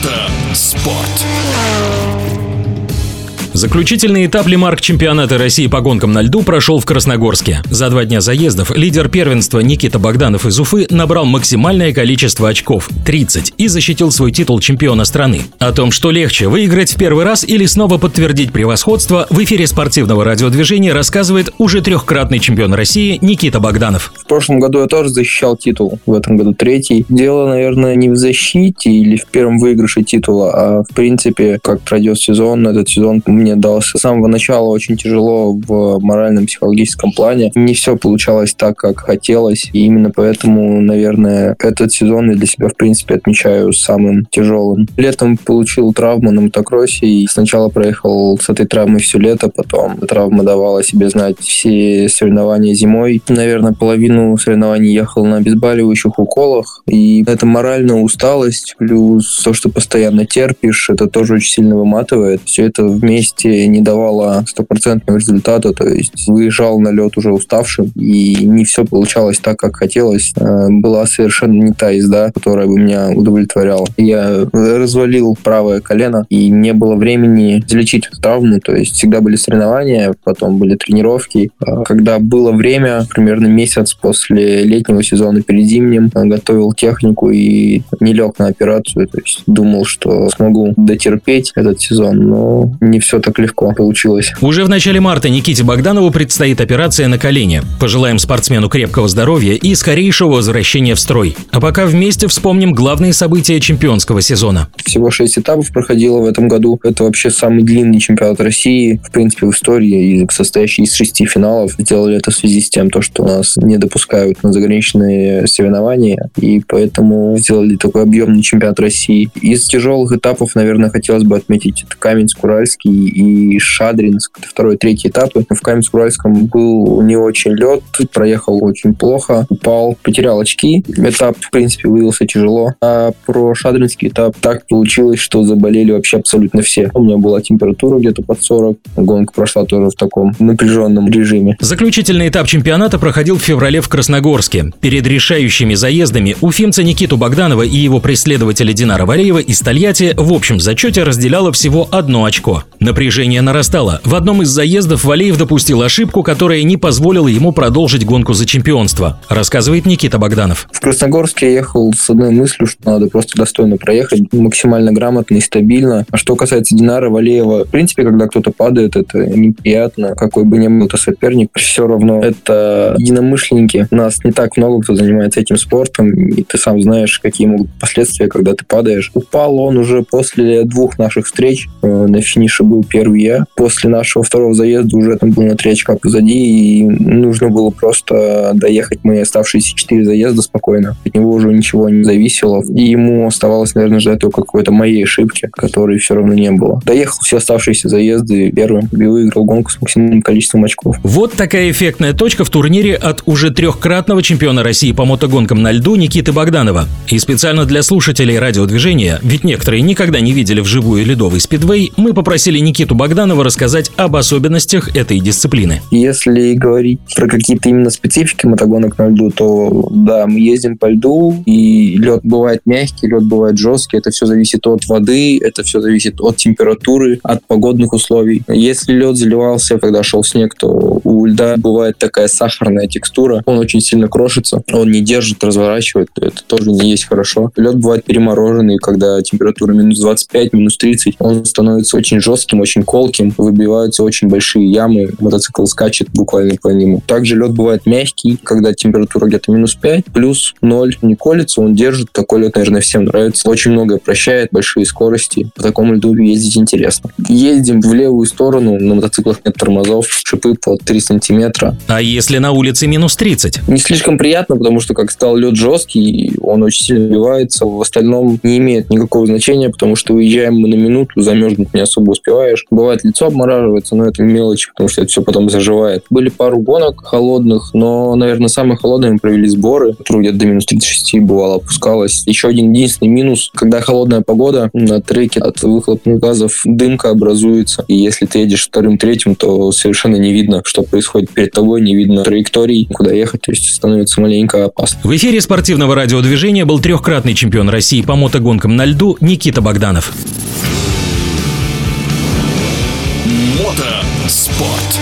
Мотоспорт. Заключительный этап Лемарк чемпионата России по гонкам на льду прошел в Красногорске. За два дня заездов лидер первенства Никита Богданов из Уфы набрал максимальное количество очков – 30, и защитил свой титул чемпиона страны. О том, что легче – выиграть в первый раз или снова подтвердить превосходство, в эфире спортивного радиодвижения рассказывает уже трехкратный чемпион России Никита Богданов. В прошлом году я тоже защищал титул, в этом году третий. Дело, наверное, не в защите или в первом выигрыше титула, а в принципе, как пройдет сезон, этот сезон мне дался с самого начала очень тяжело в моральном психологическом плане. Не все получалось так, как хотелось, и именно поэтому, наверное, этот сезон я для себя, в принципе, отмечаю самым тяжелым. Летом получил травму на мотокроссе, и сначала проехал с этой травмой все лето, потом травма давала себе знать все соревнования зимой. Наверное, половину соревнований ехал на обезболивающих уколах, и это моральная усталость, плюс то, что постоянно терпишь, это тоже очень сильно выматывает. Все это вместе вместе не давала стопроцентного результата, то есть выезжал на лед уже уставшим, и не все получалось так, как хотелось. Э, была совершенно не та езда, которая бы меня удовлетворяла. Я развалил правое колено, и не было времени залечить травму, то есть всегда были соревнования, потом были тренировки. А когда было время, примерно месяц после летнего сезона перед зимним, готовил технику и не лег на операцию, то есть думал, что смогу дотерпеть этот сезон, но не все так легко получилось. Уже в начале марта Никите Богданову предстоит операция на колене. Пожелаем спортсмену крепкого здоровья и скорейшего возвращения в строй. А пока вместе вспомним главные события чемпионского сезона. Всего шесть этапов проходило в этом году. Это вообще самый длинный чемпионат России, в принципе, в истории, состоящий из шести финалов. Сделали это в связи с тем, то, что нас не допускают на заграничные соревнования, и поэтому сделали такой объемный чемпионат России. Из тяжелых этапов, наверное, хотелось бы отметить это Каменск-Уральский и Шадринск, второй, третий этапы. В Каменск-Уральском был не очень лед, проехал очень плохо, упал, потерял очки. Этап, в принципе, выявился тяжело. А про Шадринский этап так получилось, что заболели вообще абсолютно все. У меня была температура где-то под 40. Гонка прошла тоже в таком напряженном режиме. Заключительный этап чемпионата проходил в феврале в Красногорске. Перед решающими заездами уфимца Никиту Богданова и его преследователя Динара Валеева из Тольятти в общем зачете разделяло всего одно очко. Напряжение Напряжение нарастало. В одном из заездов Валеев допустил ошибку, которая не позволила ему продолжить гонку за чемпионство, рассказывает Никита Богданов. В Красногорске я ехал с одной мыслью, что надо просто достойно проехать, максимально грамотно и стабильно. А что касается Динара Валеева, в принципе, когда кто-то падает, это неприятно. Какой бы ни был это соперник, все равно это единомышленники. Нас не так много, кто занимается этим спортом, и ты сам знаешь, какие могут последствия, когда ты падаешь. Упал он уже после двух наших встреч. Э, на финише был первый я. После нашего второго заезда уже там был на три очка позади, и нужно было просто доехать мои оставшиеся четыре заезда спокойно. От него уже ничего не зависело, и ему оставалось, наверное, ждать только какой-то моей ошибки, которой все равно не было. Доехал все оставшиеся заезды первым и выиграл гонку с максимальным количеством очков. Вот такая эффектная точка в турнире от уже трехкратного чемпиона России по мотогонкам на льду Никиты Богданова. И специально для слушателей радиодвижения, ведь некоторые никогда не видели вживую ледовый спидвей, мы попросили Никиту Никиту Богданова рассказать об особенностях этой дисциплины. Если говорить про какие-то именно специфики мотогонок на льду, то да, мы ездим по льду, и лед бывает мягкий, лед бывает жесткий. Это все зависит от воды, это все зависит от температуры, от погодных условий. Если лед заливался, когда шел снег, то у льда бывает такая сахарная текстура. Он очень сильно крошится, он не держит, разворачивает. Это тоже не есть хорошо. Лед бывает перемороженный, когда температура минус 25, минус 30. Он становится очень жестким, очень колким, выбиваются очень большие ямы, мотоцикл скачет буквально по нему. Также лед бывает мягкий, когда температура где-то минус 5, плюс 0 не колется, он держит. Такой лед, наверное, всем нравится. Очень многое прощает, большие скорости. По такому льду ездить интересно. Ездим в левую сторону, на мотоциклах нет тормозов, шипы по 3 сантиметра. А если на улице минус 30? Не слишком приятно, потому что, как стал лед жесткий, он очень сильно вбивается. В остальном не имеет никакого значения, потому что выезжаем мы на минуту, замерзнуть не особо успеваешь. Бывает, лицо обмораживается, но это мелочь, потому что это все потом заживает. Были пару гонок холодных, но, наверное, самые холодные мы провели сборы, которые где-то до минус 36 бывало опускалось. Еще один единственный минус, когда холодная погода, на треке от выхлопных газов дымка образуется. И если ты едешь вторым-третьим, то совершенно не видно, что происходит перед тобой, не видно траекторий, куда ехать, то есть становится маленько опасно. В эфире спортивного радиодвижения был трехкратный чемпион России по мотогонкам на льду Никита Богданов. Мотоспорт.